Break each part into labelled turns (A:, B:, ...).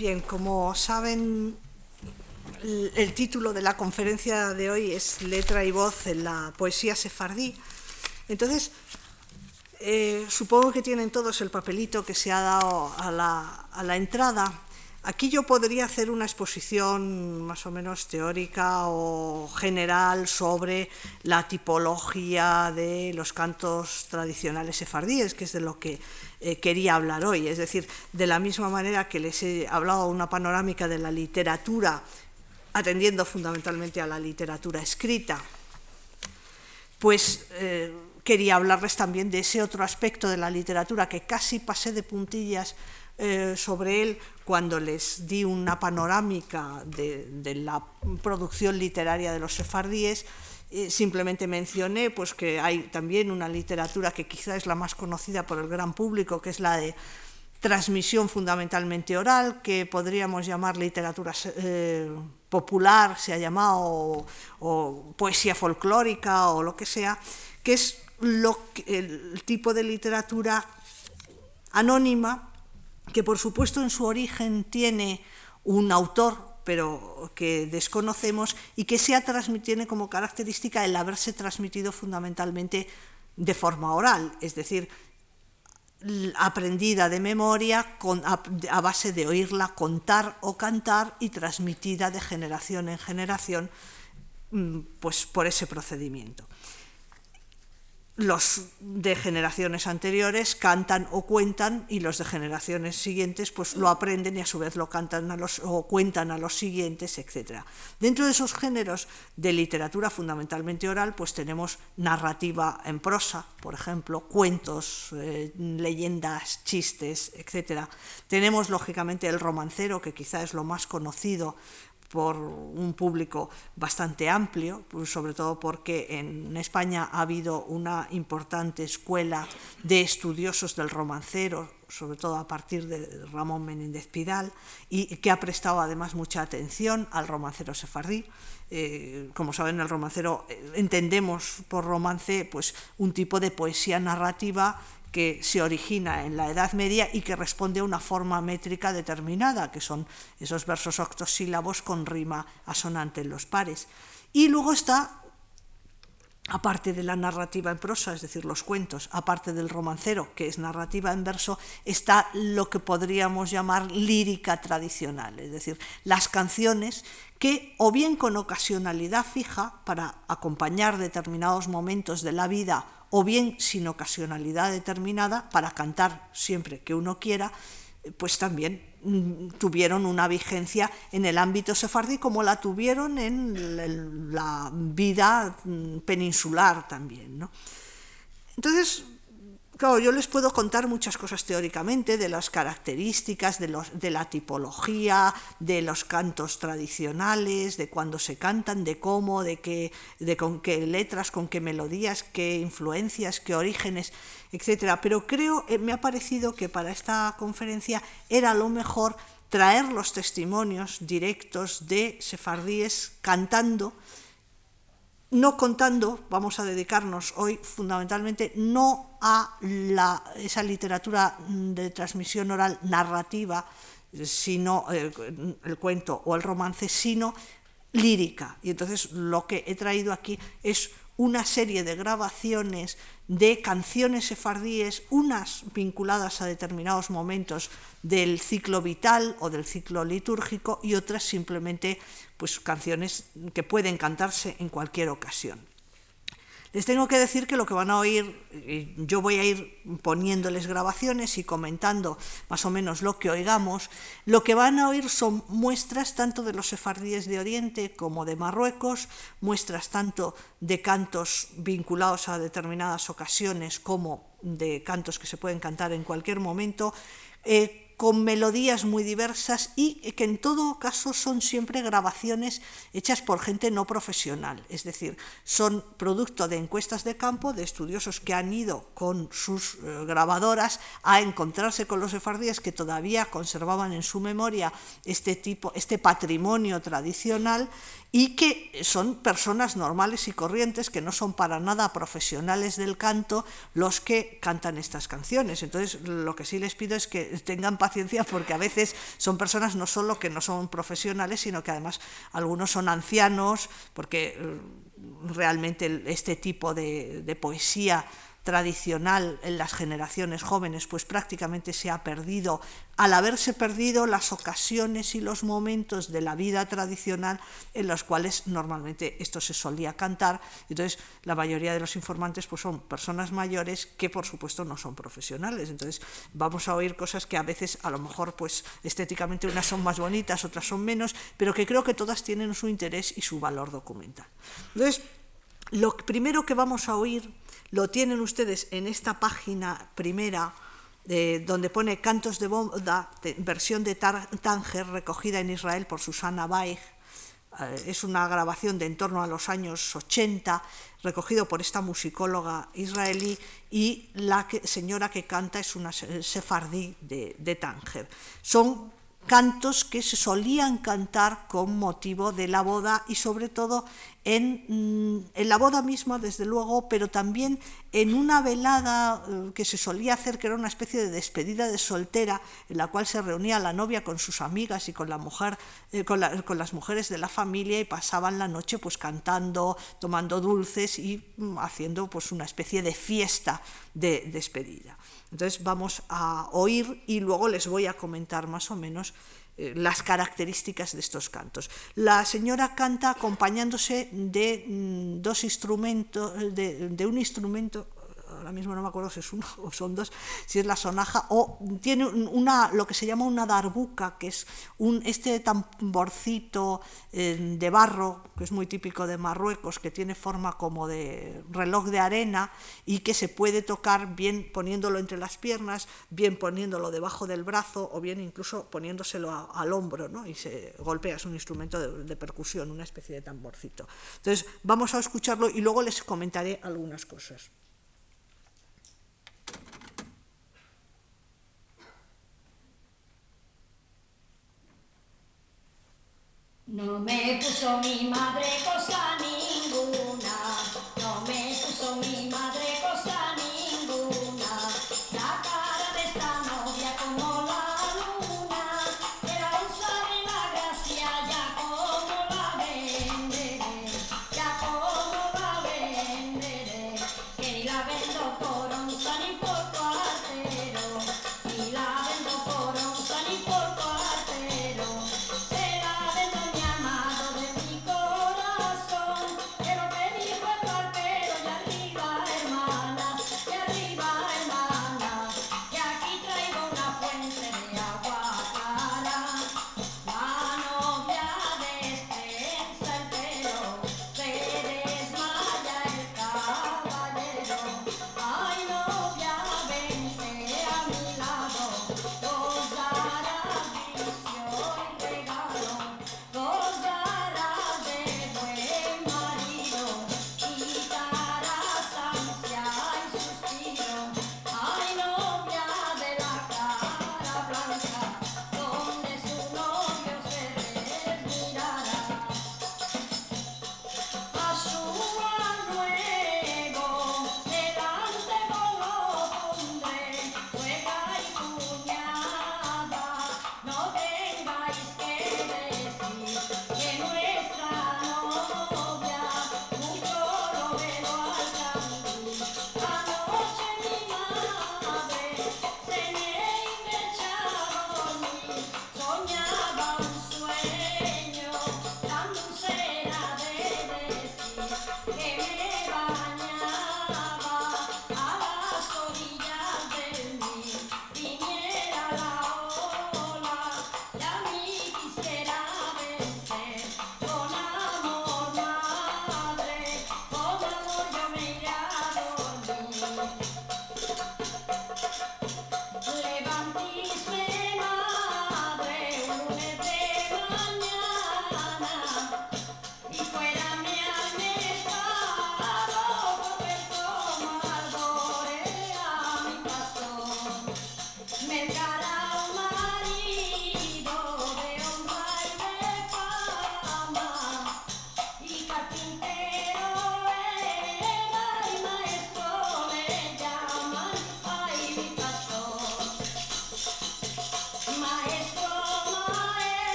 A: Bien, como saben, el título de la conferencia de hoy es Letra y voz en la poesía sefardí. Entonces, eh, supongo que tienen todos el papelito que se ha dado a la, a la entrada. Aquí yo podría hacer una exposición más o menos teórica o general sobre la tipología de los cantos tradicionales sefardíes, que es de lo que eh, quería hablar hoy. Es decir, de la misma manera que les he hablado una panorámica de la literatura, atendiendo fundamentalmente a la literatura escrita, pues eh, quería hablarles también de ese otro aspecto de la literatura que casi pasé de puntillas eh, sobre él cuando les di una panorámica de, la producción literaria de los sefardíes, eh, simplemente mencioné pues, que hay también una literatura que quizá es la más conocida por el gran público, que es la de transmisión fundamentalmente oral, que podríamos llamar literatura eh, popular, se ha llamado, o, poesía folclórica o lo que sea, que es lo el tipo de literatura anónima que por supuesto en su origen tiene un autor, pero que desconocemos, y que se tiene como característica el haberse transmitido fundamentalmente de forma oral, es decir, aprendida de memoria a, base de oírla contar o cantar y transmitida de generación en generación mm, pues, por ese procedimiento los de generaciones anteriores cantan o cuentan y los de generaciones siguientes pues lo aprenden y a su vez lo cantan a los, o cuentan a los siguientes, etc. Dentro de esos géneros de literatura fundamentalmente oral pues tenemos narrativa en prosa, por ejemplo, cuentos, eh, leyendas, chistes, etc. Tenemos lógicamente el romancero que quizá es lo más conocido por un público bastante amplio, pues sobre todo porque en España ha habido una importante escuela de estudiosos del romancero, sobre todo a partir de Ramón Menéndez Pidal, y que ha prestado además mucha atención al romancero sefardí. Eh, como saben, el romancero eh, entendemos por romance pues, un tipo de poesía narrativa que se origina en la Edad Media y que responde a una forma métrica determinada, que son esos versos octosílabos con rima asonante en los pares. Y luego está, aparte de la narrativa en prosa, es decir, los cuentos, aparte del romancero, que es narrativa en verso, está lo que podríamos llamar lírica tradicional, es decir, las canciones que o bien con ocasionalidad fija para acompañar determinados momentos de la vida o bien sin ocasionalidad determinada para cantar siempre que uno quiera, pues también mm, tuvieron una vigencia en el ámbito sefardí como la tuvieron en la vida mm, peninsular también. Entonces, Claro, yo les puedo contar muchas cosas teóricamente de las características, de, los, de, la tipología, de los cantos tradicionales, de cuándo se cantan, de cómo, de, qué, de con qué letras, con qué melodías, qué influencias, qué orígenes, etc. Pero creo, eh, me ha parecido que para esta conferencia era lo mejor traer los testimonios directos de sefardíes cantando no contando, vamos a dedicarnos hoy fundamentalmente no a esa literatura de transmisión oral narrativa, sino eh, el cuento o el romance, sino lírica. Y entonces lo que he traído aquí es una serie de grabaciones de canciones sefardíes, unas vinculadas a determinados momentos del ciclo vital o del ciclo litúrgico y otras simplemente pues canciones que pueden cantarse en cualquier ocasión. Les tengo que decir que lo que van a oír, yo voy a ir poniéndoles grabaciones y comentando más o menos lo que oigamos, lo que van a oír son muestras tanto de los sefardíes de Oriente como de Marruecos, muestras tanto de cantos vinculados a determinadas ocasiones como de cantos que se pueden cantar en cualquier momento, eh, con melodías muy diversas y que en todo caso son siempre grabaciones hechas por gente no profesional, es decir, son producto de encuestas de campo de estudiosos que han ido con sus eh, grabadoras a encontrarse con los sefardíes que todavía conservaban en su memoria este tipo este patrimonio tradicional y que son personas normales y corrientes que no son para nada profesionales del canto los que cantan estas canciones. Entonces, lo que sí les pido es que tengan paciencia porque a veces son personas no solo que no son profesionales, sino que además algunos son ancianos, porque mm, realmente este tipo de, de poesía tradicional en las generaciones jóvenes pues prácticamente se ha perdido. Al haberse perdido las ocasiones y los momentos de la vida tradicional en los cuales normalmente esto se solía cantar entonces la mayoría de los informantes pues son personas mayores que por supuesto no son profesionales. Entonces vamos a oír cosas que a veces a lo mejor pues estéticamente unas son más bonitas otras son menos pero que creo que todas tienen su interés y su valor documental. Entonces lo primero que vamos a oír lo tienen ustedes en esta página primera, donde pone Cantos de Boda, versión de Tanger, recogida en Israel por Susana Baig. Eh, es una grabación de en torno a los años 80, recogido por esta musicóloga israelí, y la señora que canta es una sefardí de, de Tánger. Son cantos que se solían cantar con motivo de la boda y sobre todo en, mm, en, la boda misma, desde luego, pero también en una velada eh, que se solía hacer, que era una especie de despedida de soltera, en la cual se reunía la novia con sus amigas y con, la mujer, eh, con, con, las mujeres de la familia y pasaban la noche pues cantando, tomando dulces y mm, haciendo pues una especie de fiesta de despedida. Entonces vamos a oír y luego les voy a comentar más o menos eh, las características de estos cantos. La señora canta acompañándose de mm, dos instrumentos, de, de un instrumento ahora mismo no me acuerdo si es uno o son dos, si es la sonaja, o tiene una, lo que se llama una darbuca, que es un, este tamborcito eh, de barro, que es muy típico de Marruecos, que tiene forma como de reloj de arena y que se puede tocar bien poniéndolo entre las piernas, bien poniéndolo debajo del brazo o bien incluso poniéndoselo al hombro, ¿no? y se golpea, es un instrumento de, de percusión, una especie de tamborcito. Entonces, vamos a escucharlo y luego les comentaré algunas cosas.
B: No me puso mi madre cosa ninguna,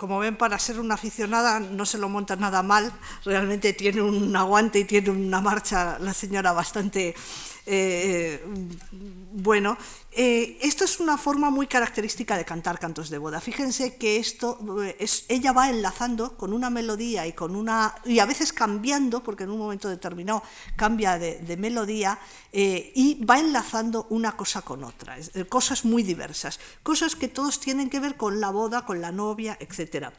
B: como
A: ven, para ser una aficionada no se lo monta nada mal, realmente tiene un aguante y tiene una marcha la señora bastante eh, bueno. Eh, esto es una forma muy característica de cantar cantos de boda. Fíjense que esto eh, es, ella va enlazando con una melodía y con una y a veces cambiando, porque en un momento determinado cambia de, melodía y va enlazando una cosa con otra, cosas muy diversas, cosas que todos tienen que ver con la boda, con la novia, etcétera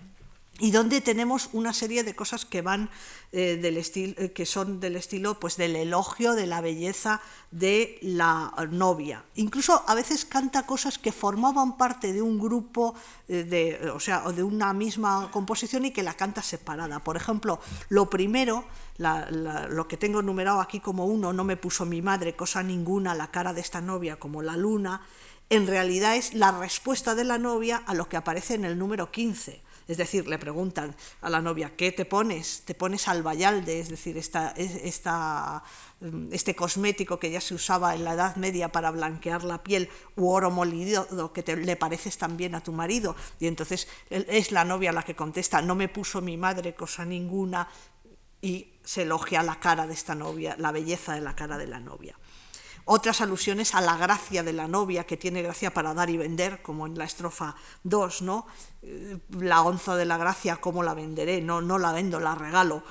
A: y donde tenemos una serie de cosas que van eh, del estilo, eh, que son del estilo pues del elogio de la belleza de la novia. Incluso a veces canta cosas que formaban parte de un grupo eh, de, o sea, de una misma composición y que la canta separada. Por ejemplo, lo primero, lo que tengo numerado aquí como uno, no me puso mi madre cosa ninguna la cara de esta novia como la luna, en realidad es la respuesta de la novia a lo que aparece en el número 15 es decir, le preguntan a la novia, ¿qué te pones? Te pones albayalde, es decir, esta, mm, este cosmético que ya se usaba en la Edad Media para blanquear la piel, u oro molido que te, le pareces también a tu marido. Y entonces es la novia la que contesta, no me puso mi madre cosa ninguna, y se elogia la cara de esta novia, la belleza de la cara de la novia otras alusiones a la gracia de la novia, que tiene gracia para dar y vender, como en la estrofa 2, ¿no? Eh, la onza de la gracia, ¿cómo la venderé? No, no la vendo, la regalo.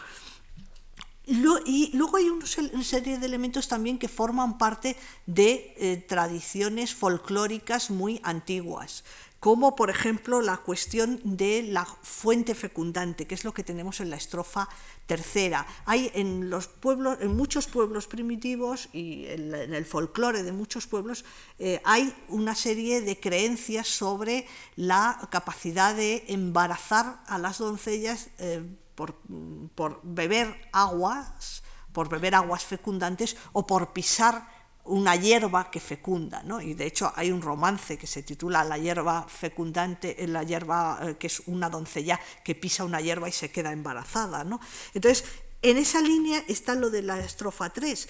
A: Y luego hay una serie de elementos también que forman parte de eh, tradiciones folclóricas muy antiguas como por ejemplo la cuestión de la fuente fecundante, que es lo que tenemos en la estrofa tercera. Hay en los pueblos, en muchos pueblos primitivos y en, el folclore de muchos pueblos, eh, hay una serie de creencias sobre la capacidad de embarazar a las doncellas eh, por, por beber aguas, por beber aguas fecundantes o por pisar una hierba que fecunda, ¿no? y de hecho hay un romance que se titula La hierba fecundante, eh, la hierba eh, que es una doncella que pisa una hierba y se queda embarazada. ¿no? Entonces, en esa línea está lo de la estrofa 3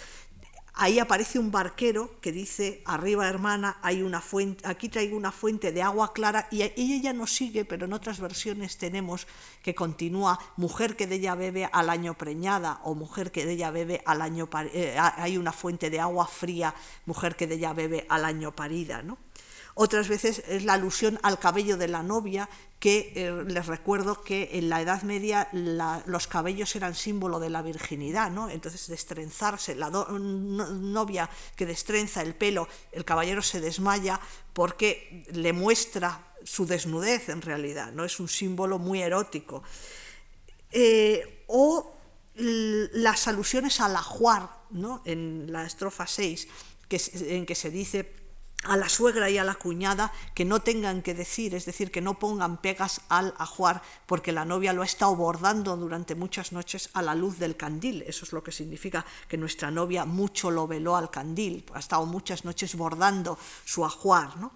A: ahí aparece un barquero que dice, arriba hermana, hay una fuente, aquí traigo una fuente de agua clara, y ella ya no sigue, pero en otras versiones tenemos que continúa, mujer que de ella bebe al año preñada, o mujer que de ella bebe al año, eh, hay una fuente de agua fría, mujer que de ella bebe al año parida, ¿no? Otras veces es la alusión al cabello de la novia, que eh, les recuerdo que en la Edad Media los cabellos eran símbolo de la virginidad, ¿no? Entonces destrenzarse, la novia que destrenza el pelo, el caballero se desmaya porque le muestra su desnudez en realidad, ¿no? Es un símbolo muy erótico. Eh, o las alusiones al ajuar, ¿no? En la estrofa 6, que, en que se dice a la suegra y a la cuñada que no tengan que decir, es decir, que no pongan pegas al ajuar, porque la novia lo ha estado bordando durante muchas noches a la luz del candil. Eso es lo que significa que nuestra novia mucho lo veló al candil, ha estado muchas noches bordando su ajuar. ¿no?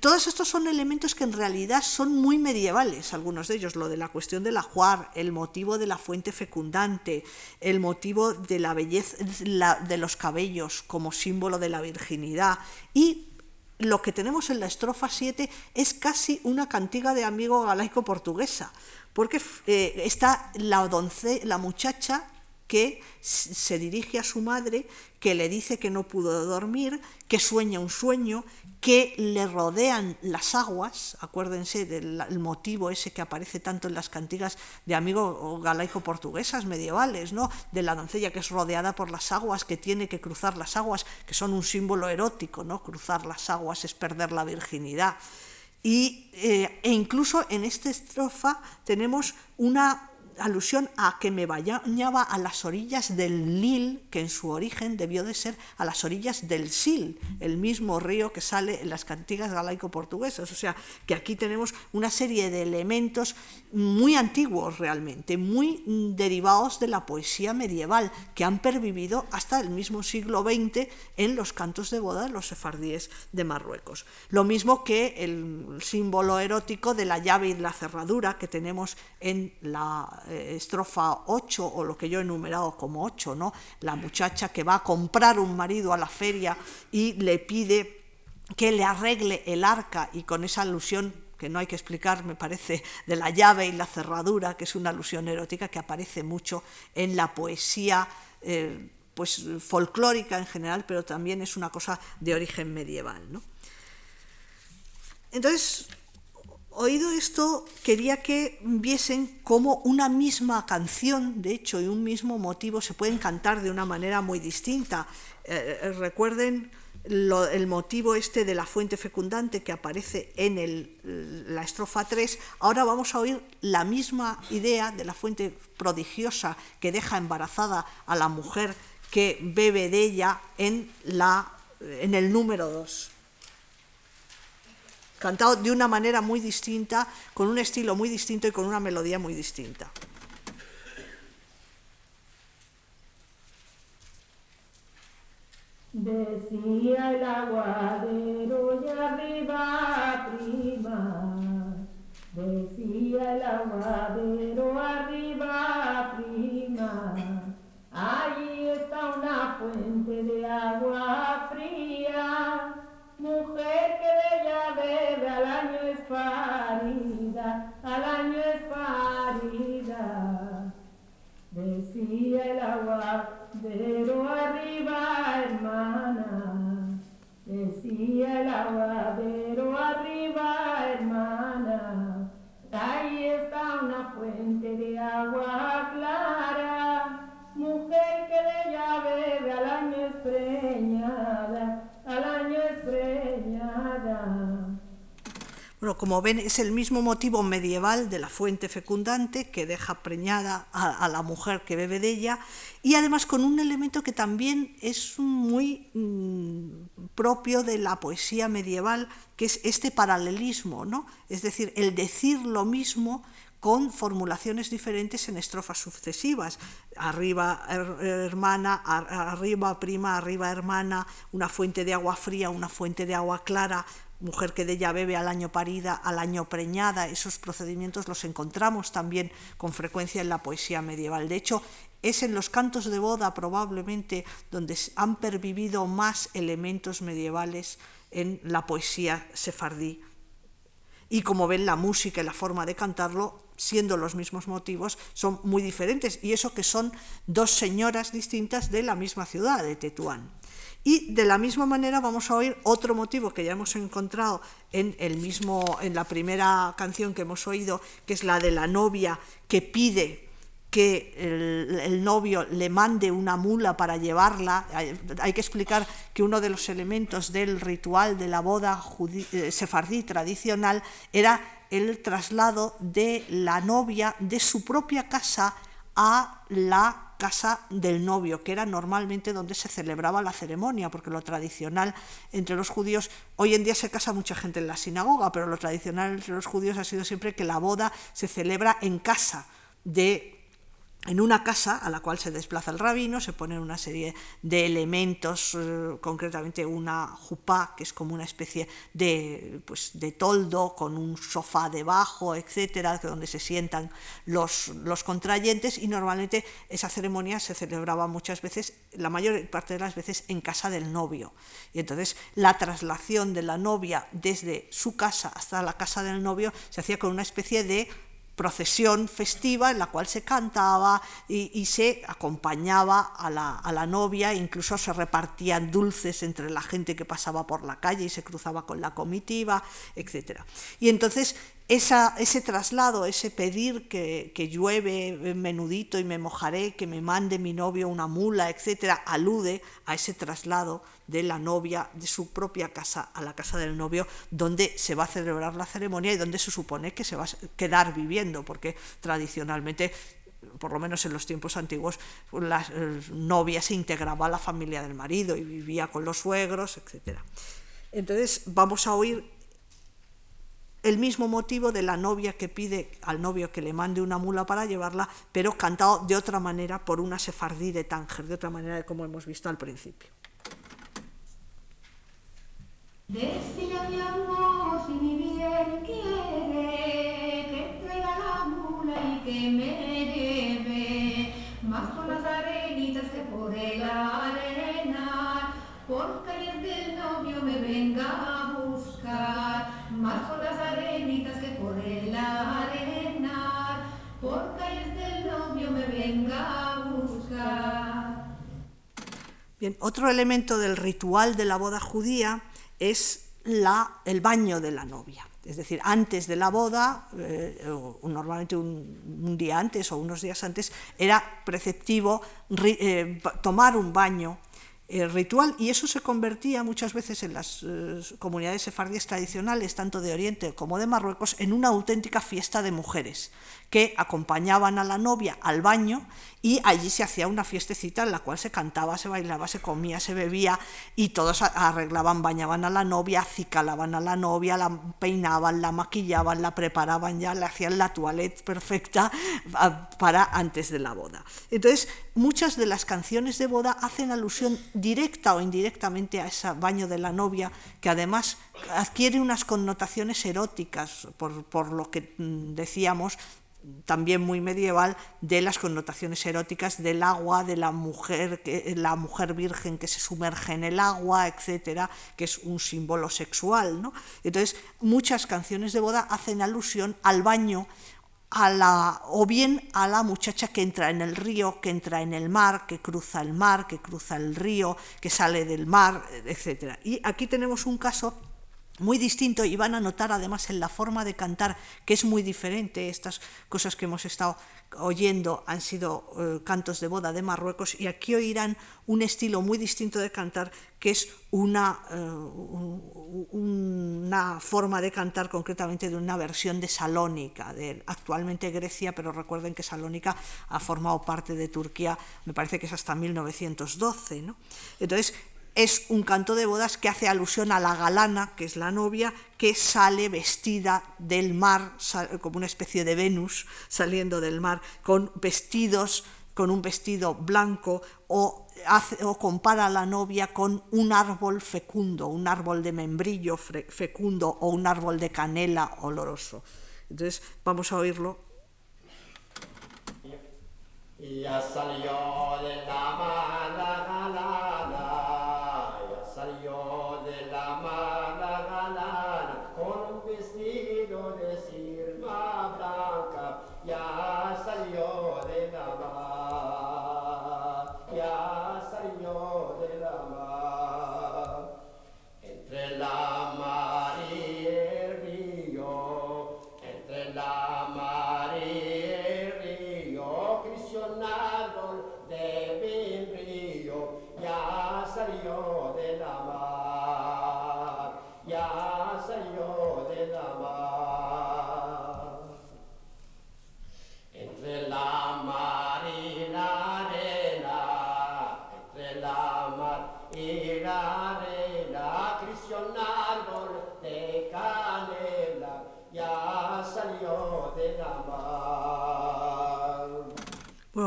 A: Todos estos son elementos que en realidad son muy medievales, algunos de ellos, lo de la cuestión del ajuar, el motivo de la fuente fecundante, el motivo de la belleza de los cabellos como símbolo de la virginidad. Y lo que tenemos en la estrofa 7 es casi una cantiga de amigo galaico portuguesa, porque eh, está la, la muchacha que se dirige a su madre, que le dice que no pudo dormir, que sueña un sueño, que le rodean las aguas, acuérdense del motivo ese que aparece tanto en las cantigas de amigos galaico-portuguesas medievales, ¿no? de la doncella que es rodeada por las aguas, que tiene que cruzar las aguas, que son un símbolo erótico, ¿no? cruzar las aguas es perder la virginidad. Y, eh, e incluso en esta estrofa tenemos una alusión a que me bañaba a las orillas del Nil, que en su origen debió de ser a las orillas del Sil, el mismo río que sale en las cantigas galaico-portuguesas. O sea, que aquí tenemos una serie de elementos muy antiguos realmente, muy derivados de la poesía medieval, que han pervivido hasta el mismo siglo XX en los cantos de boda de los sefardíes de Marruecos. Lo mismo que el símbolo erótico de la llave y la cerradura que tenemos en la estrofa 8 o lo que yo he enumerado como 8, ¿no? La muchacha que va a comprar un marido a la feria y le pide que le arregle el arca y con esa alusión que no hay que explicar, me parece, de la llave y la cerradura, que es una alusión erótica que aparece mucho en la poesía eh, pues, folclórica en general, pero también es una cosa de origen medieval. Entonces, oído esto, quería que viesen cómo una misma canción, de hecho, y un mismo motivo se pueden cantar de una manera muy distinta. Eh, recuerden el motivo este de la fuente fecundante que aparece en la estrofa 3, ahora vamos a oír la misma idea de la fuente prodigiosa que deja embarazada a la mujer que bebe de ella en, la, en el número 2. Cantado de una manera muy distinta, con un estilo muy distinto y con una melodía muy distinta.
C: Decía el aguadero y arriba prima, decía el aguadero arriba prima, allí está una fuente de agua fría, es parida, al año es parida. Decía el aguadero arriba, hermana. Decía el aguadero arriba, hermana. Ahí está una fuente de agua clara.
A: Bueno, como ven, es el mismo motivo medieval de la fuente fecundante que deja preñada a, la mujer que bebe de ella y además con un elemento que también es muy mm, propio de la poesía medieval, que es este paralelismo, ¿no? es decir, el decir lo mismo con formulaciones diferentes en estrofas sucesivas. Arriba hermana, arriba prima, arriba hermana, una fuente de agua fría, una fuente de agua clara, mujer que de ella bebe al año parida, al año preñada, esos procedimientos los encontramos también con frecuencia en la poesía medieval. De hecho, es en los cantos de boda probablemente donde han pervivido más elementos medievales en la poesía sefardí. Y como ven, la música y la forma de cantarlo, siendo los mismos motivos, son muy diferentes. Y eso que son dos señoras distintas de la misma ciudad, de Tetuán. Y de la misma manera vamos a oír otro motivo que ya hemos encontrado en, el mismo, en la primera canción que hemos oído, que es la de la novia que pide que el, novio le mande una mula para llevarla. Hay, que explicar que uno de los elementos del ritual de la boda eh, sefardí tradicional era el traslado de la novia de su propia casa a la casa del novio, que era normalmente donde se celebraba la ceremonia, porque lo tradicional entre los judíos, hoy en día se casa mucha gente en la sinagoga, pero lo tradicional entre los judíos ha sido siempre que la boda se celebra en casa de en una casa a la cual se desplaza el rabino, se ponen una serie de elementos, eh, concretamente una jupá, que es como una especie de, pues, de toldo con un sofá debajo, etcétera, donde se sientan los, los contrayentes, y normalmente esa ceremonia se celebraba muchas veces, la mayor parte de las veces, en casa del novio. Y entonces la traslación de la novia desde su casa hasta la casa del novio se hacía con una especie de procesión festiva en la cual se cantaba y, se acompañaba a la, a la, novia, incluso se repartían dulces entre la gente que pasaba por la calle y se cruzaba con la comitiva, etc. Y entonces ese traslado, ese pedir que, llueve menudito y me mojaré, que me mande mi novio una mula, etcétera, alude a ese traslado de la novia de su propia casa a la casa del novio, donde se va a celebrar la ceremonia y donde se supone que se va a quedar viviendo, porque tradicionalmente por lo menos en los tiempos antiguos, la eh, novia se integraba a la familia del marido y vivía con los suegros, etc. Entonces vamos a oír el mismo motivo de la novia que pide al novio que le mande una mula para llevarla, pero cantado de otra manera por una sefardí de Tánger, de otra manera de como hemos visto al principio.
D: Mi amor si mi bien quiere que la mula y que me
A: Otro elemento del ritual de la boda judía es el baño de la novia. Es decir, antes de la boda, eh, normalmente un, día antes o unos días antes, era preceptivo eh, tomar un baño eh, ritual y eso se convertía muchas veces en las comunidades sefardíes tradicionales, tanto de Oriente como de Marruecos, en una auténtica fiesta de mujeres que acompañaban a la novia al baño y allí se hacía una fiestecita en la cual se cantaba, se bailaba, se comía, se bebía y todos arreglaban, bañaban a la novia, acicalaban a la novia, la peinaban, la maquillaban, la preparaban ya, le hacían la toilette perfecta para antes de la boda. Entonces, muchas de las canciones de boda hacen alusión directa o indirectamente a ese baño de la novia, que además adquiere unas connotaciones eróticas, por, por lo que mm, decíamos, también muy medieval de las connotaciones eróticas del agua, de la mujer, la mujer virgen que se sumerge en el agua, etcétera, que es un símbolo sexual. ¿no? Entonces, muchas canciones de boda hacen alusión al baño, a la, o bien a la muchacha que entra en el río, que entra en el mar, que cruza el mar, que cruza el río, que sale del mar, etcétera. Y aquí tenemos un caso muy distinto y van a notar además en la forma de cantar que es muy diferente. Estas cosas que hemos estado oyendo han sido eh, cantos de boda de Marruecos y aquí oirán un estilo muy distinto de cantar que es una, eh, una forma de cantar concretamente de una versión de Salónica, de actualmente Grecia, pero recuerden que Salónica ha formado parte de Turquía, me parece que es hasta 1912. ¿no? Entonces, es un canto de bodas que hace alusión a la galana, que es la novia, que sale vestida del mar, como una especie de Venus saliendo del mar, con vestidos, con un vestido blanco, o, compara a la novia con un árbol fecundo, un árbol de membrillo fecundo o un árbol de canela oloroso. Entonces, vamos a oírlo. Ya salió de la Bueno,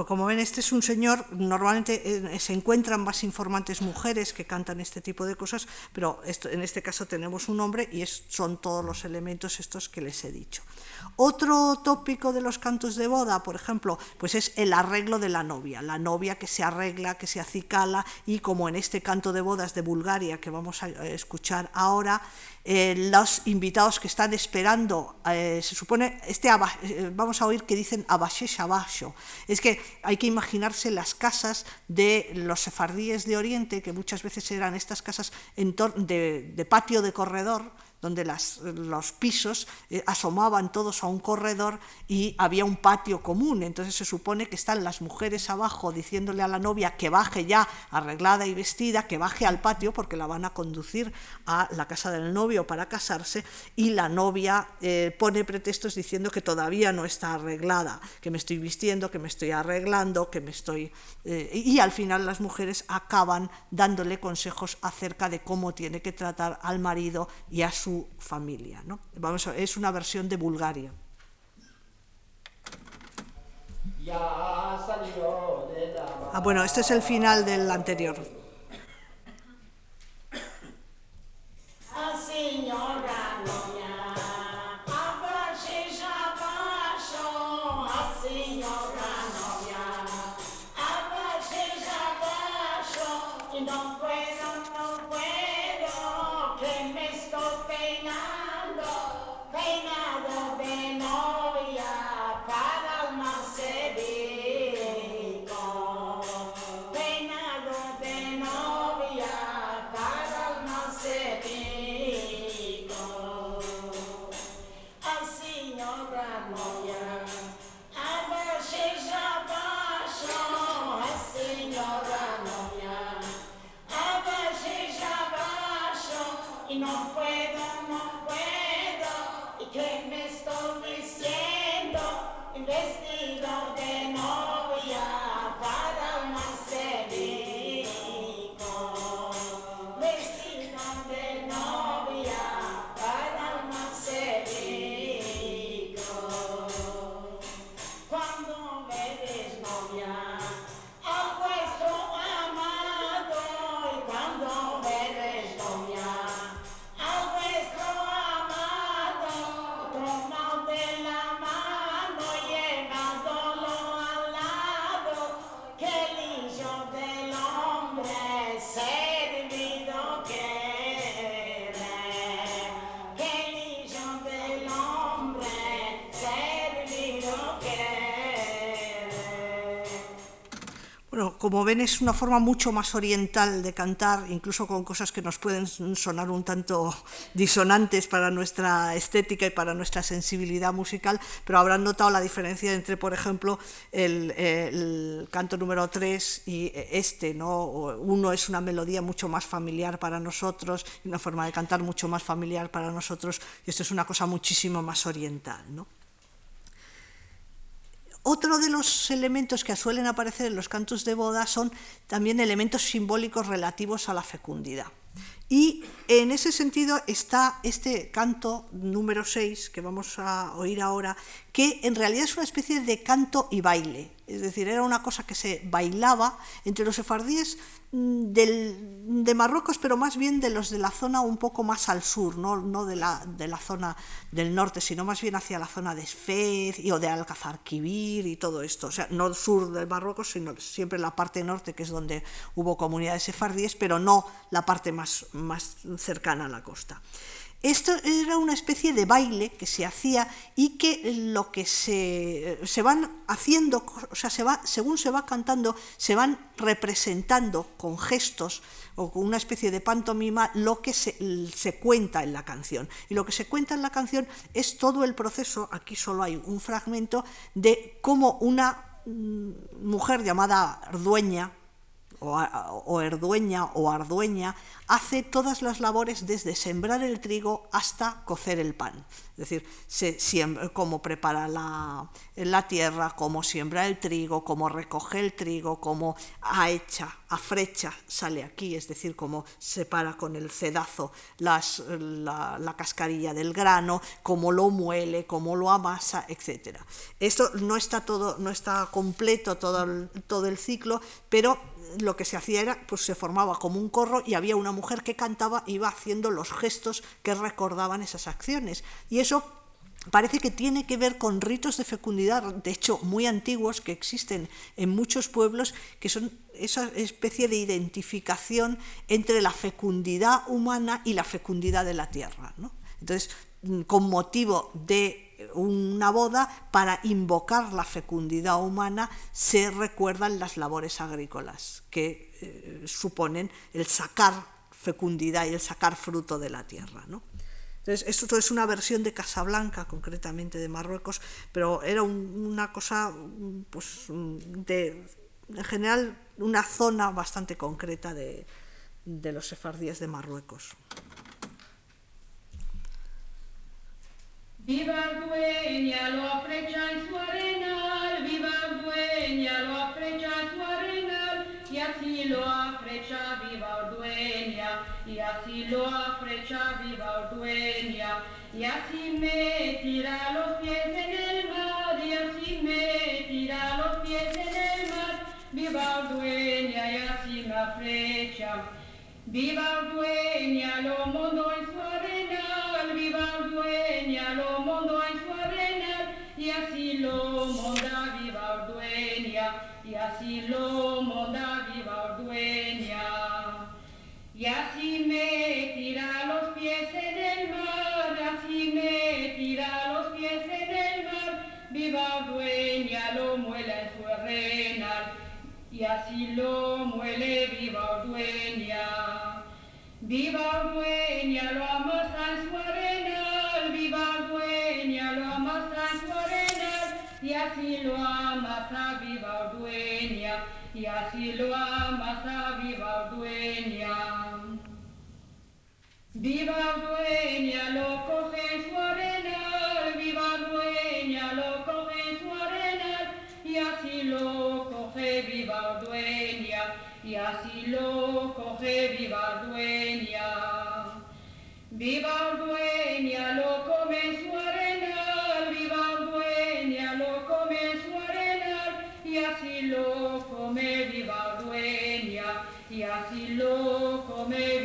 A: como ven, este es un señor, normalmente eh, se encuentran más informantes mujeres que cantan este tipo de cosas, pero en este caso tenemos un hombre y son todos los elementos estos que les he dicho. Otro tópico de los cantos de boda, por ejemplo, pues es el arreglo de la novia, la novia que se arregla, que se acicala y como en este canto de bodas de Bulgaria que vamos a escuchar ahora, eh, los invitados que están esperando, eh, se supone, este eh, vamos a oír que dicen abashesh abasho, es que hay que imaginarse las casas de los sefardíes de Oriente, que muchas veces eran estas casas de, de patio de corredor, donde los pisos eh, asomaban todos a un corredor y había un patio común. Entonces se supone que están las mujeres abajo diciéndole a la novia que baje ya arreglada y vestida, que baje al patio porque la van a conducir a la casa del novio para casarse y la novia eh, pone pretextos diciendo que todavía no está arreglada, que me estoy vistiendo, que me estoy arreglando, que me estoy... Eh, y al final las mujeres acaban dándole consejos acerca de cómo tiene que tratar al marido y a su familia. ¿no? Vamos a, es una versión de Bulgaria. Ah, bueno, este es el final del anterior.
E: မဲတဲ့ဆောင်
A: များ como ven es una forma mucho más oriental de cantar, incluso con cosas que nos pueden sonar un tanto disonantes para nuestra estética y para nuestra sensibilidad musical, pero habrán notado la diferencia entre, por ejemplo, el, canto número 3 y este, ¿no? Uno es una melodía mucho más familiar para nosotros, una forma de cantar mucho más familiar para nosotros, y esto es una cosa muchísimo más oriental, ¿no? Otro de los elementos que suelen aparecer en los cantos de boda son también elementos simbólicos relativos a la fecundidad. Y en ese sentido está este canto número 6 que vamos a oír ahora, que en realidad es una especie de canto y baile. Es decir, era una cosa que se bailaba entre los sefardíes mm, del- de Marruecos, pero más bien de los de la zona un poco más al sur, no, no de, la, de la zona del norte, sino más bien hacia la zona de Fez y, o de Alcazarquivir y todo esto. O sea, no sur de Marruecos, sino siempre la parte norte, que es donde hubo comunidades sefardíes, pero no la parte más, más cercana a la costa. Esto era una especie de baile que se hacía y que lo que se, se van haciendo, o sea, se va, según se va cantando, se van representando con gestos o con una especie de pantomima lo que se, se cuenta en la canción. Y lo que se cuenta en la canción es todo el proceso, aquí solo hay un fragmento, de cómo una mm, mujer llamada dueña, o, o herdueña o ardueña hace todas las labores desde sembrar el trigo hasta cocer el pan. Es decir, se siembra, cómo prepara la, la tierra, cómo siembra el trigo, cómo recoge el trigo, cómo ahecha, afrecha, sale aquí, es decir, cómo separa con el cedazo la, la cascarilla del grano, cómo lo muele, cómo lo amasa, etc. Esto no está todo, no está completo todo el, todo el ciclo, pero lo que se hacía era, pues se formaba como un corro y había una mujer que cantaba, iba haciendo los gestos que recordaban esas acciones. Y eso parece que tiene que ver con ritos de fecundidad, de hecho muy antiguos, que existen en muchos pueblos, que son esa especie de identificación entre la fecundidad humana y la fecundidad de la tierra. Entonces, mm, con motivo de una boda, para invocar la fecundidad humana, se recuerdan las labores agrícolas, que eh, suponen el sacar fecundidad y el sacar fruto de la tierra. Entonces, esto es una versión de Casablanca, concretamente de Marruecos, pero era un- una cosa, pues, de, en general, una zona bastante concreta de, de los sefardíes de Marruecos.
F: Viva dueña, lo afrecha en su arenal, viva dueña, lo afrecha en su arenal, y así lo afrecha viva dueña, y así lo afrecha viva dueña, y así me tira los pies en el mar, y así me tira los pies en el mar, viva dueña, y así me afrecha. Viva dueña, lo mondo y así lo coge viva dueña, viva dueña. Lo come su arenal, viva dueña, lo come su arenal, y así lo come viva dueña, y así lo come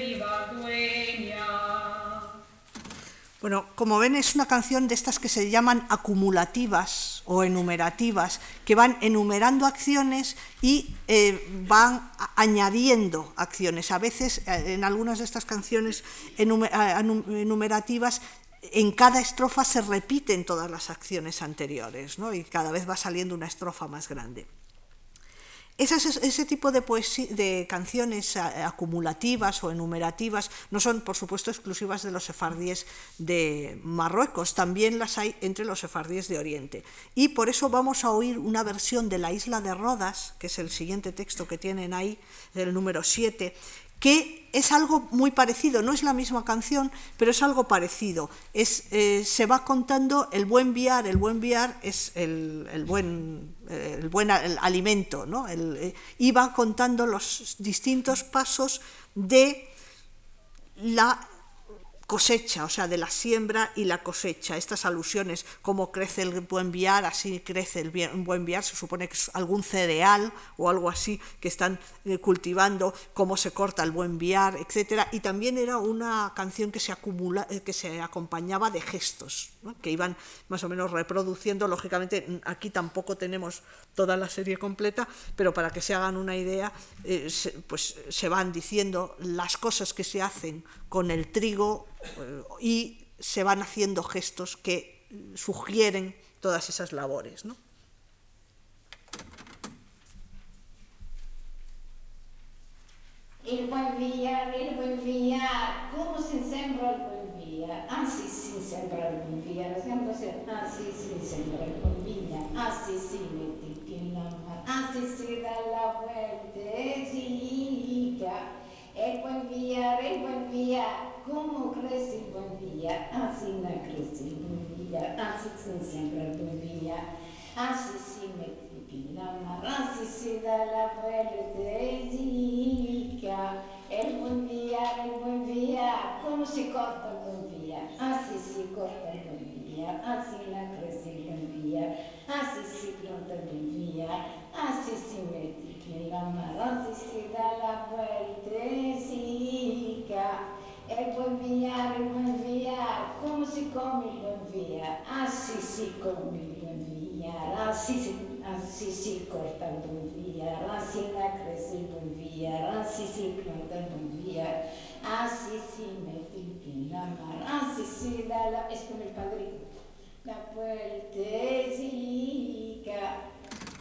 A: Bueno, como ven, es una canción de estas que se llaman acumulativas o enumerativas, que van enumerando acciones y eh, van añadiendo acciones. A veces, eh, en algunas de estas canciones enumerativas, en cada estrofa se repiten todas las acciones anteriores, ¿no? y cada vez va saliendo una estrofa más grande. Ese tipo de, de canciones acumulativas o enumerativas no son, por supuesto, exclusivas de los sefardíes de Marruecos, también las hay entre los sefardíes de Oriente. Y por eso vamos a oír una versión de la isla de Rodas, que es el siguiente texto que tienen ahí, del número 7, que es algo muy parecido, no es la misma canción, pero es algo parecido. Es, eh, se va contando el buen viar, el buen viar es el, el buen, eh, el buen alimento, ¿no? Eh, y va contando los distintos pasos de la cosecha, o sea, de la siembra y la cosecha. Estas alusiones, cómo crece el buen viar, así crece el buen viar, se supone que es algún cereal o algo así que están eh, cultivando, cómo se corta el buen viar, etcétera. Y también era una canción que se acumula, eh, que se acompañaba de gestos, que iban más o menos reproduciendo. Lógicamente, aquí tampoco tenemos toda la serie completa, pero para que se hagan una idea, eh, pues se van diciendo las cosas que se hacen con el trigo y se van haciendo gestos que eh, sugieren todas esas labores. ¿no?
E: Il buen via, il buen via, come si sembra il buen via? Ah sì, sì, sembra il buen via, sembra se... Ah sì, sì, sembra il buen via. Ah sì, sì, metti in la mano. Ah sì, sì, dalla vueltecica. E buen via, il buen crece il buen via? Ah sì, la crece il buen via. Ah sì, sì, sembra il buen via. Ah sì, sì, metti in la mano. Ah sì, sì, dalla vueltecica. E il buen via, il buen via, come si corta il buen via? Ah sì, sì, corta il buen via. Ah sì, la crece il buen via. Ah sì, sì, corta il buen via. Ah sì, sì, metti in la come si come il buen via? Ah sì, sì, come il buen via. Ah sì, sì, ah sì, sì, corta il buen via. Ah sì, la crece il buen via. Ah sì, sì, corta il buen via. Ah sì, sì, metti in la mano. Ah sì, sì, dalla... Es come il padrino. La vueltecica.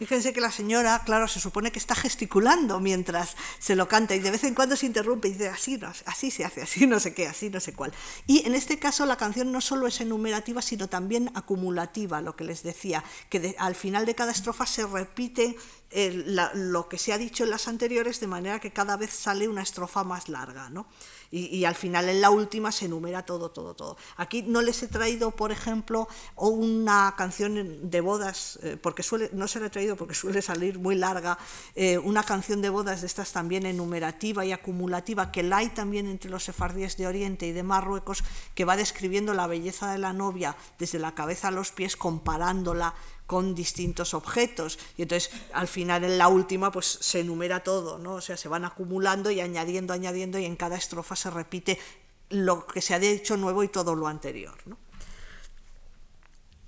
A: Fíjense que la señora, claro, se supone que está gesticulando mientras se lo canta y de vez en cuando se interrumpe y dice así, no, así se hace, así no sé qué, así no sé cuál. Y en este caso la canción no solo es enumerativa, sino también acumulativa, lo que les decía, que al final de cada estrofa se repite eh, lo que se ha dicho en las anteriores de manera que cada vez sale una estrofa más larga, ¿no? Y, al final en la última se enumera todo, todo, todo. Aquí no les he traído, por ejemplo, una canción de bodas, eh, porque suele, no se la he traído porque suele salir muy larga, eh, una canción de bodas de estas también enumerativa y acumulativa, que la hay también entre los sefardíes de Oriente y de Marruecos, que va describiendo la belleza de la novia desde la cabeza a los pies, comparándola con distintos objetos y entonces al final en la última pues se enumera todo, ¿no? O sea, se van acumulando y añadiendo, añadiendo y en cada estrofa se repite lo que se ha dicho nuevo y todo lo anterior, ¿no?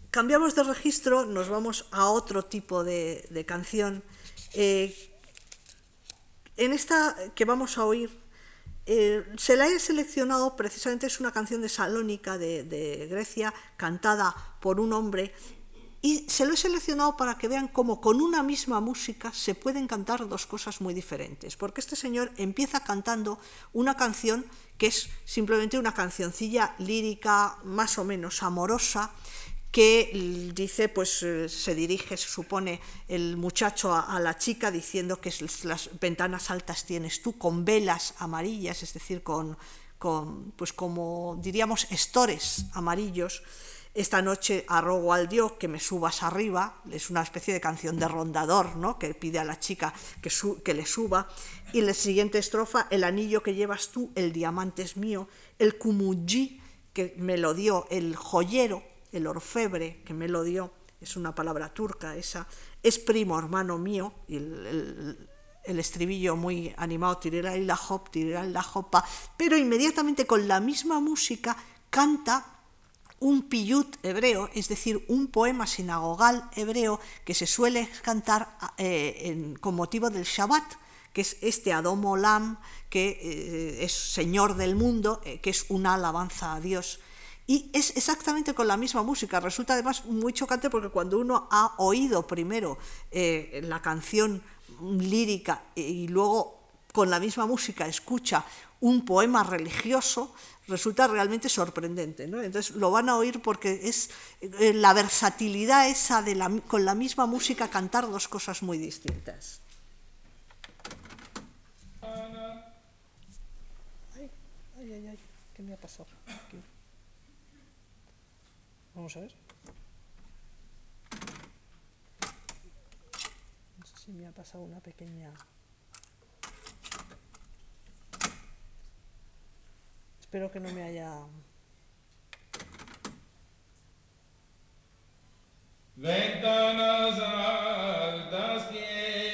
A: Cambiamos de registro, nos vamos a otro tipo de, de canción. Eh, en esta que vamos a oír, eh, se la he seleccionado, precisamente es una canción de Salónica de, de Grecia, cantada por un hombre, y se lo he seleccionado para que vean cómo con una misma música se pueden cantar dos cosas muy diferentes, porque este señor empieza cantando una canción que es simplemente una cancioncilla lírica más o menos amorosa, que dice, pues eh, se dirige, se supone, el muchacho a, la chica diciendo que las ventanas altas tienes tú con velas amarillas, es decir, con, con pues como diríamos, estores amarillos. Esta noche arrogo al Dios que me subas arriba, es una especie de canción de rondador, ¿no? que pide a la chica que, le suba. Y la siguiente estrofa, el anillo que llevas tú, el diamante es mío, el kumuji que me lo dio el joyero, el orfebre que me lo dio, es una palabra turca esa, es primo hermano mío, y el, estribillo muy animado, tirera la hop, tirera la hopa, pero inmediatamente con la misma música canta un piyut hebreo, es decir, un poema sinagogal hebreo que se suele cantar eh, en, con motivo del Shabbat, que es este Adom Olam, que eh, es Señor del mundo, eh, que es una alabanza a Dios. Y es exactamente con la misma música. Resulta además muy chocante porque cuando uno ha oído primero la canción lírica y luego con la misma música escucha un poema religioso, resulta realmente sorprendente. ¿no? Entonces lo van a oír porque es eh, la versatilidad esa de la, con la misma música cantar dos cosas muy distintas. Ay, ay, ay. ¿qué me ha pasado? Vamos a ver. No sé si me ha pasado una pequeña... Espero que no me haya...
G: Ventanas altas tienes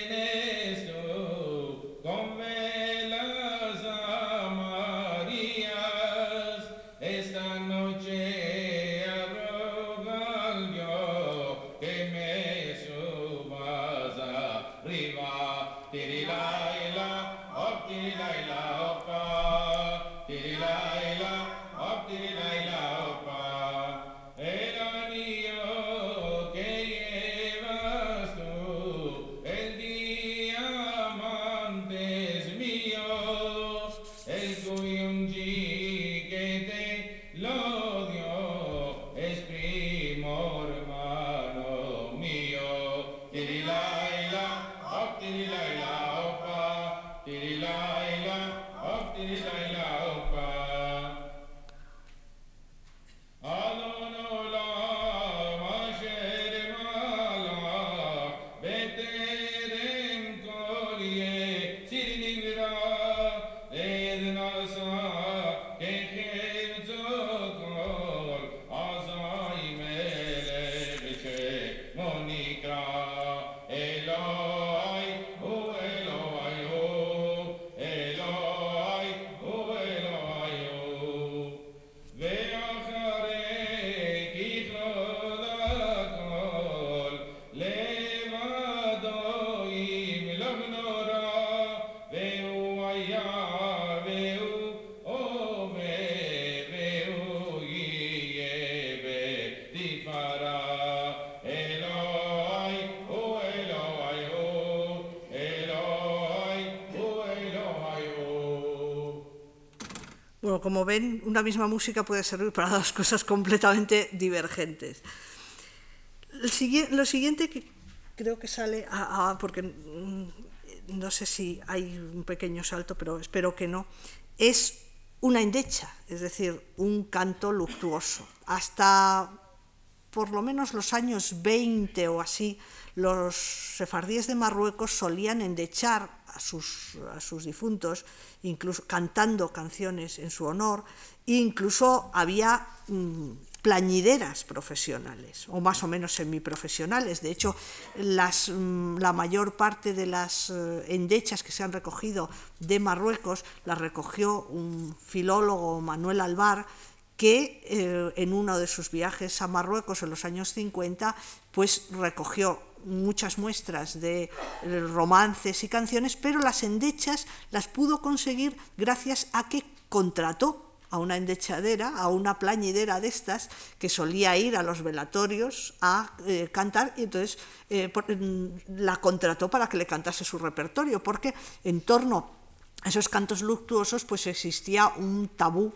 A: Como ven, una misma música puede servir para dos cosas completamente divergentes. Lo siguiente que creo que sale, porque mm, no sé si hay un pequeño salto, pero espero que no, es una endecha, es decir, un canto luctuoso. Hasta por lo menos los años 20 o así, los sefardíes de Marruecos solían endechar a sus, difuntos, incluso cantando canciones en su honor, e incluso había mm, plañideras profesionales, o más o menos semiprofesionales. De hecho, mm, la mayor parte de las eh, endechas que se han recogido de Marruecos las recogió un filólogo, Manuel Alvar, que eh, en uno de sus viajes a Marruecos en los años 50, pues recogió muchas muestras de romances y canciones, pero las endechas las pudo conseguir gracias a que contrató a una endechadera, a una plañidera de estas, que solía ir a los velatorios a eh, cantar, y entonces eh, mm, la contrató para que le cantase su repertorio, porque en torno a esos cantos luctuosos pues existía un tabú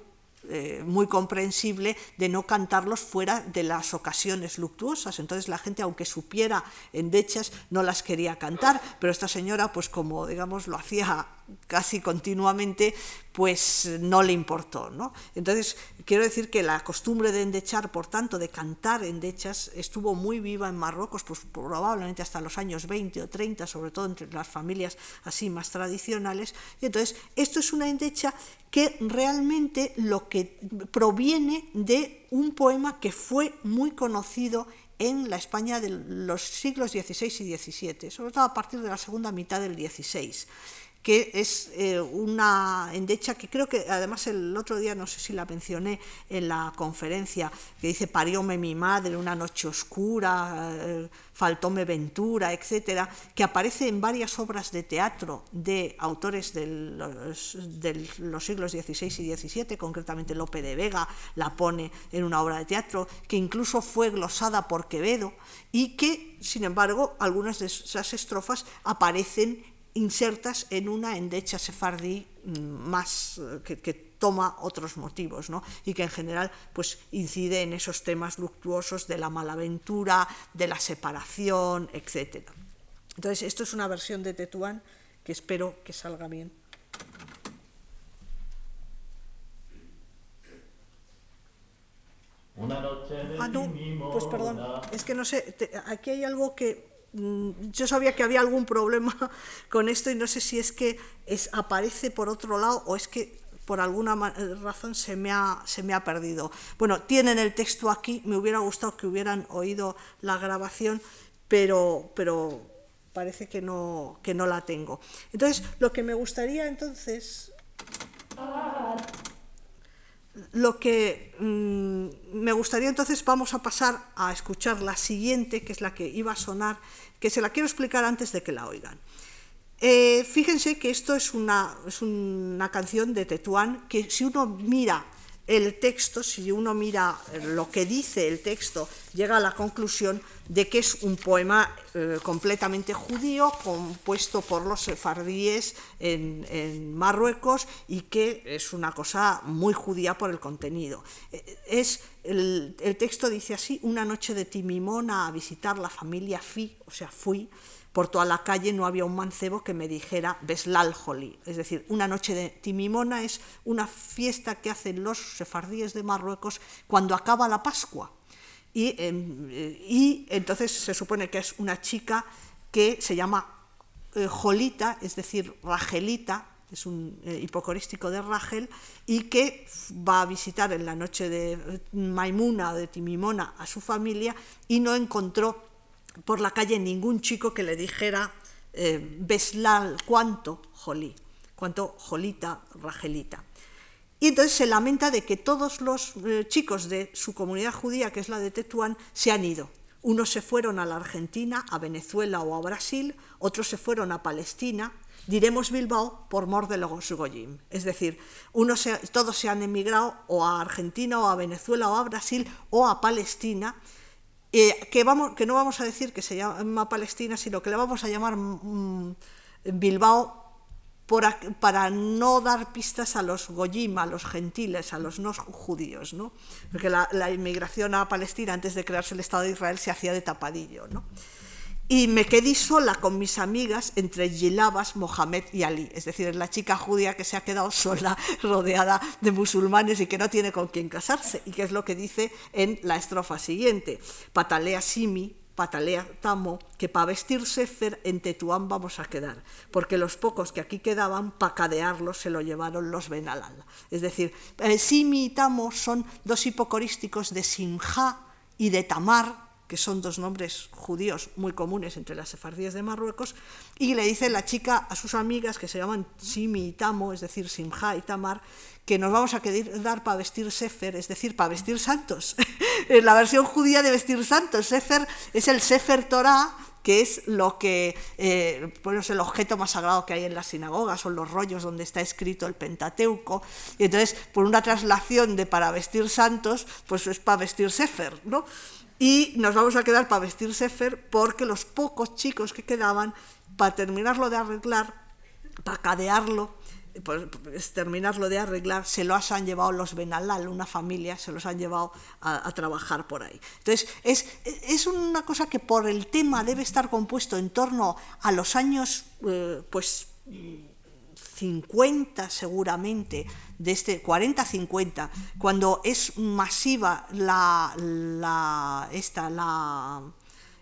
A: eh, muy comprensible de no cantarlos fuera de las ocasiones luctuosas. Entonces la gente, aunque supiera endechas, no las quería cantar, pero esta señora, pues como digamos lo hacía casi continuamente, pues no le importó. ¿no? Entonces, quiero decir que la costumbre de endechar, por tanto, de cantar endechas, estuvo muy viva en Marruecos, pues probablemente hasta los años 20 o 30, sobre todo entre las familias así más tradicionales. Y entonces, esto es una endecha que realmente lo que proviene de un poema que fue muy conocido en la España de los siglos XVI y XVII, sobre todo a partir de la segunda mitad del XVI que es eh, una endecha que creo que además el otro día, no sé si la mencioné en la conferencia, que dice parióme mi madre, una noche oscura, eh, faltóme ventura, etcétera, que aparece en varias obras de teatro de autores los, de los siglos XVI y XVII, concretamente Lope de Vega la pone en una obra de teatro, que incluso fue glosada por Quevedo y que, sin embargo, algunas de esas estrofas aparecen insertas en una endecha sefardí mm, más eh, que, que toma otros motivos ¿no? y que en general pues, incide en esos temas luctuosos de la malaventura, de la separación, etc. Entonces, esto es una versión de Tetuán que espero que salga bien.
H: Una noche de
A: Ah, no, pues perdón, es que no sé, te- aquí hay algo que yo sabía que había algún problema con esto y no sé si es que es, aparece por otro lado o es que por alguna eh, razón se me, ha, se me ha perdido. Bueno, tienen el texto aquí, me hubiera gustado que hubieran oído la grabación, pero, pero parece que no, que no la tengo. Entonces, lo que me gustaría entonces lo que mm, me gustaría entonces, vamos a pasar a escuchar la siguiente, que es la que iba a sonar, que se la quiero explicar antes de que la oigan. Eh, fíjense que esto es una, es una canción de Tetuán que si uno mira el texto, si uno mira lo que dice el texto, llega a la conclusión de que es un poema eh, completamente judío, compuesto por los sefardíes en, en Marruecos y que es una cosa muy judía por el contenido. Eh, Es, el, el texto dice así, una noche de Timimona a visitar la familia Fi, o sea, fui, por toda la calle no había un mancebo que me dijera Beslal Holi. Es decir, una noche de Timimona es una fiesta que hacen los sefardíes de Marruecos cuando acaba la Pascua. Y, em, y entonces se supone que es una chica que se llama eh, Jolita, es decir, Ragelita, es un eh, hipocorístico de Rachel, y que va a visitar en la noche de eh, Maimuna o de Timimona a su familia y no encontró por la calle ningún chico que le dijera eh, Beslal, cuánto Jolí, cuánto Jolita, Ragelita. Y entonces se lamenta de que todos los eh, chicos de su comunidad judía, que es la de Tetuán, se han ido. Unos se fueron a la Argentina, a Venezuela o a Brasil, otros se fueron a Palestina, diremos Bilbao por mor de los Goyim. Es decir, unos todos se han emigrado o a Argentina o a Venezuela o a Brasil o a Palestina, eh, que, vamos, que no vamos a decir que se llama Palestina, sino que le vamos a llamar mm, Bilbao para no dar pistas a los goyim, a los gentiles, a los no judíos, ¿no? porque la, la inmigración a Palestina antes de crearse el Estado de Israel se hacía de tapadillo. ¿no? Y me quedé sola con mis amigas entre Gilabas, Mohamed y Ali, es decir, es la chica judía que se ha quedado sola, rodeada de musulmanes y que no tiene con quién casarse, y que es lo que dice en la estrofa siguiente, patalea simi, patalea tamo, que para vestir sefer en Tetuán vamos a quedar, porque los pocos que aquí quedaban, para cadearlos se lo llevaron los Benalal. Es decir, eh, simi y tamo son dos hipocorísticos de Simja y de Tamar, que son dos nombres judíos muy comunes entre las sefardíes de Marruecos, y le dice la chica a sus amigas que se llaman Simi y Tamo, es decir, Simha y Tamar, que nos vamos a quedar para vestir Sefer, es decir, para vestir santos. La versión judía de vestir santos, Sefer es el Sefer Torah, que es lo que eh, pues, es el objeto más sagrado que hay en las sinagogas, son los rollos donde está escrito el Pentateuco. Y entonces, por una traslación de para vestir santos, pues es para vestir Sefer, ¿no? Y nos vamos a quedar para vestir Sefer porque los pocos chicos que quedaban, para terminarlo de arreglar, para cadearlo, por, terminarlo de arreglar, se los han llevado los Benalal, una familia, se los han llevado a, a trabajar por ahí. Entonces, es, es, una cosa que por el tema debe estar compuesto en torno a los años, eh, pues 50 seguramente, de este 40-50, cuando es masiva la, la, esta, la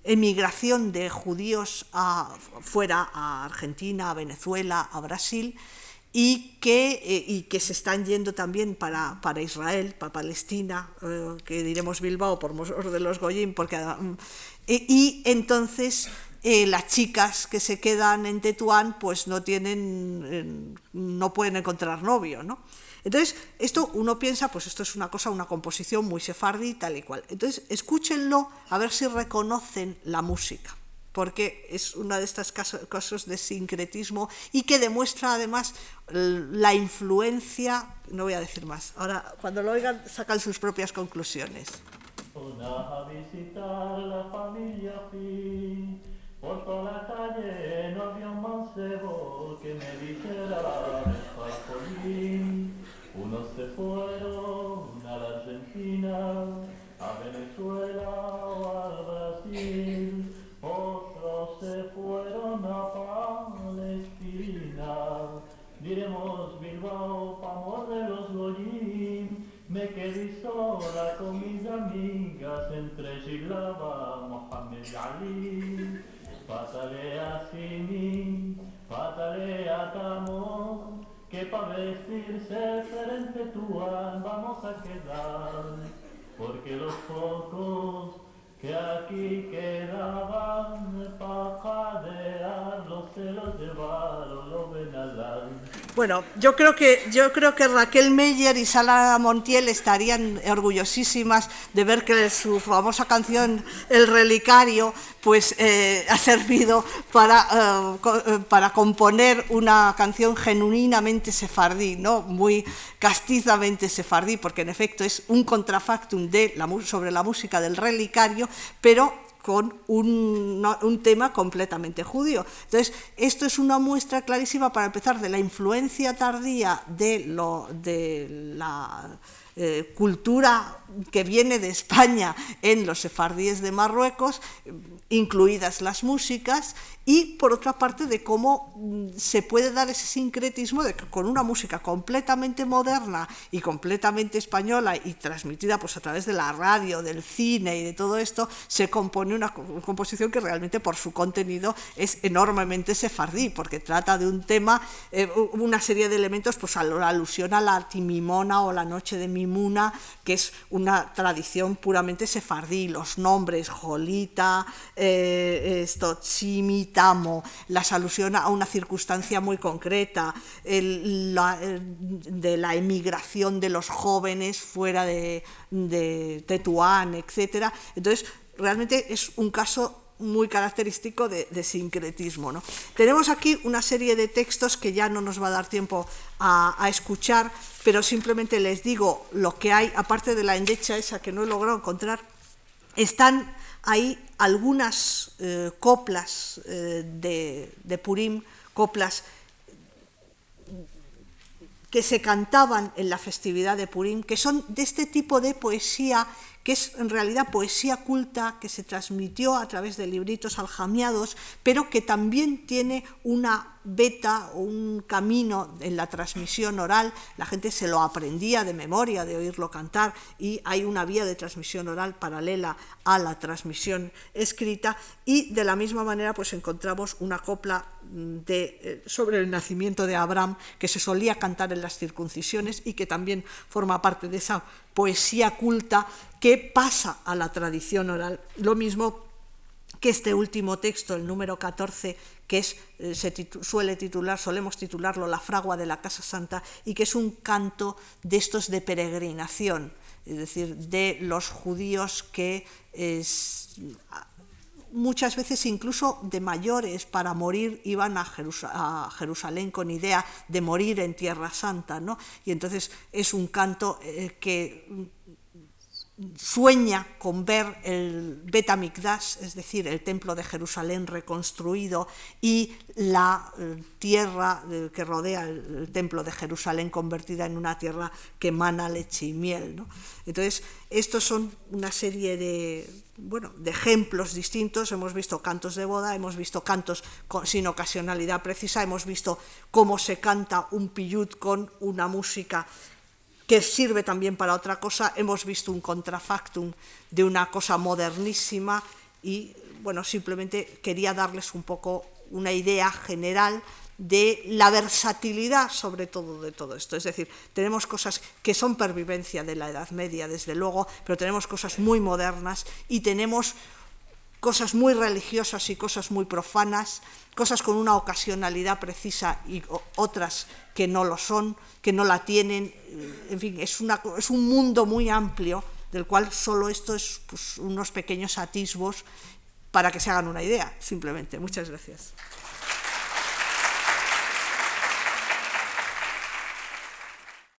A: emigración de judíos a, fuera a Argentina, a Venezuela, a Brasil, y que, eh, y que se están yendo también para, para Israel, para Palestina, eh, que diremos Bilbao por mor de los Goyim, porque, mm, y, entonces eh, las chicas que se quedan en Tetuán pues no tienen, no pueden encontrar novio, ¿no? Entonces, esto uno piensa, pues esto es una cosa, una composición muy sefardí, tal y cual. Entonces, escúchenlo a ver si reconocen la música porque es una de estas casos de sincretismo y que demuestra además la influencia, no voy a decir más, ahora cuando lo oigan sacan sus propias conclusiones.
H: Una a visitar la familia por toda la calle no había un mancebo que me dijera Jolín. Unos se fueron a la Argentina, a Venezuela o al Brasil otros se fueron a Palestina. Diremos Bilbao, amor de los Goyim, me quedé sola con mis amigas entre Gilaba, Mohamed Ali. Pátale a Simi, pátale a Tamo, que pa' vestirse frente tuan vamos a quedar, porque los pocos que aquí quedaban para los se los llevaron los
A: Bueno, yo creo que yo creo que Raquel Meyer y Sara Montiel estarían orgullosísimas de ver que su famosa canción El relicario pues eh, ha servido para, eh, eh, para componer una canción genuinamente sefardí, ¿no? muy castizamente sefardí, porque en efecto es un contrafactum de la, sobre la música del relicario, pero con un, un, tema completamente judío. Entonces, esto es una muestra clarísima para empezar de la influencia tardía de, lo, de la eh, cultura que viene de España en los sefardíes de Marruecos, incluidas las músicas, y por otra parte de cómo mm, se puede dar ese sincretismo de que con una música completamente moderna y completamente española y transmitida pues, a través de la radio, del cine y de todo esto, se compone una composición que realmente por su contenido es enormemente sefardí, porque trata de un tema, eh, una serie de elementos, pues a la alusión a la Timimona o la Noche de Mimuna, que es una tradición puramente sefardí, los nombres, Jolita, eh, esto, Tamo, las alusión a una circunstancia muy concreta, de la emigración de los jóvenes fuera de, Tetuán, etc. Entonces, realmente es un caso muy característico de, sincretismo. ¿no? Tenemos aquí una serie de textos que ya no nos va a dar tiempo a, escuchar, pero simplemente les digo lo que hay, aparte de la endecha esa que no he logrado encontrar, están hay algunas eh, coplas eh, de, Purim, coplas que se cantaban en la festividad de Purim, que son de este tipo de poesía que es en realidad poesía culta que se transmitió a través de libritos aljamiados, pero que también tiene una beta o un camino en la transmisión oral, la gente se lo aprendía de memoria, de oírlo cantar, y hay una vía de transmisión oral paralela a la transmisión escrita, y de la misma manera pues encontramos una copla de, eh, sobre el nacimiento de Abraham que se solía cantar en las circuncisiones y que también forma parte de esa poesía culta que pasa a la tradición oral. Lo mismo que este último texto, el número 14, que es, eh, se suele titular, solemos titularlo La fragua de la Casa Santa, y que es un canto de estos de peregrinación, es decir, de los judíos que es, muchas veces incluso de mayores para morir iban a, Jerusalén con idea de morir en Tierra Santa, ¿no? Y entonces es un canto eh, que sueña con ver el Betamikdash, es decir, el templo de Jerusalén reconstruido y la eh, tierra eh, que rodea el, el, templo de Jerusalén convertida en una tierra que emana leche y miel. ¿no? Entonces, estos son una serie de, bueno, de ejemplos distintos. Hemos visto cantos de boda, hemos visto cantos con, sin ocasionalidad precisa, hemos visto cómo se canta un piyut con una música que sirve también para otra cosa. Hemos visto un contrafactum de una cosa modernísima y, bueno, simplemente quería darles un poco una idea general de la versatilidad sobre todo de todo esto. Es decir, tenemos cosas que son pervivencia de la Edad Media, desde luego, pero tenemos cosas muy modernas y tenemos cosas muy religiosas y cosas muy profanas, cosas con una ocasionalidad precisa y otras que no lo son, que no la tienen. En fin, es, una, es un mundo muy amplio del cual solo esto es pues, unos pequeños atisbos para que se hagan una idea, simplemente. Muchas gracias.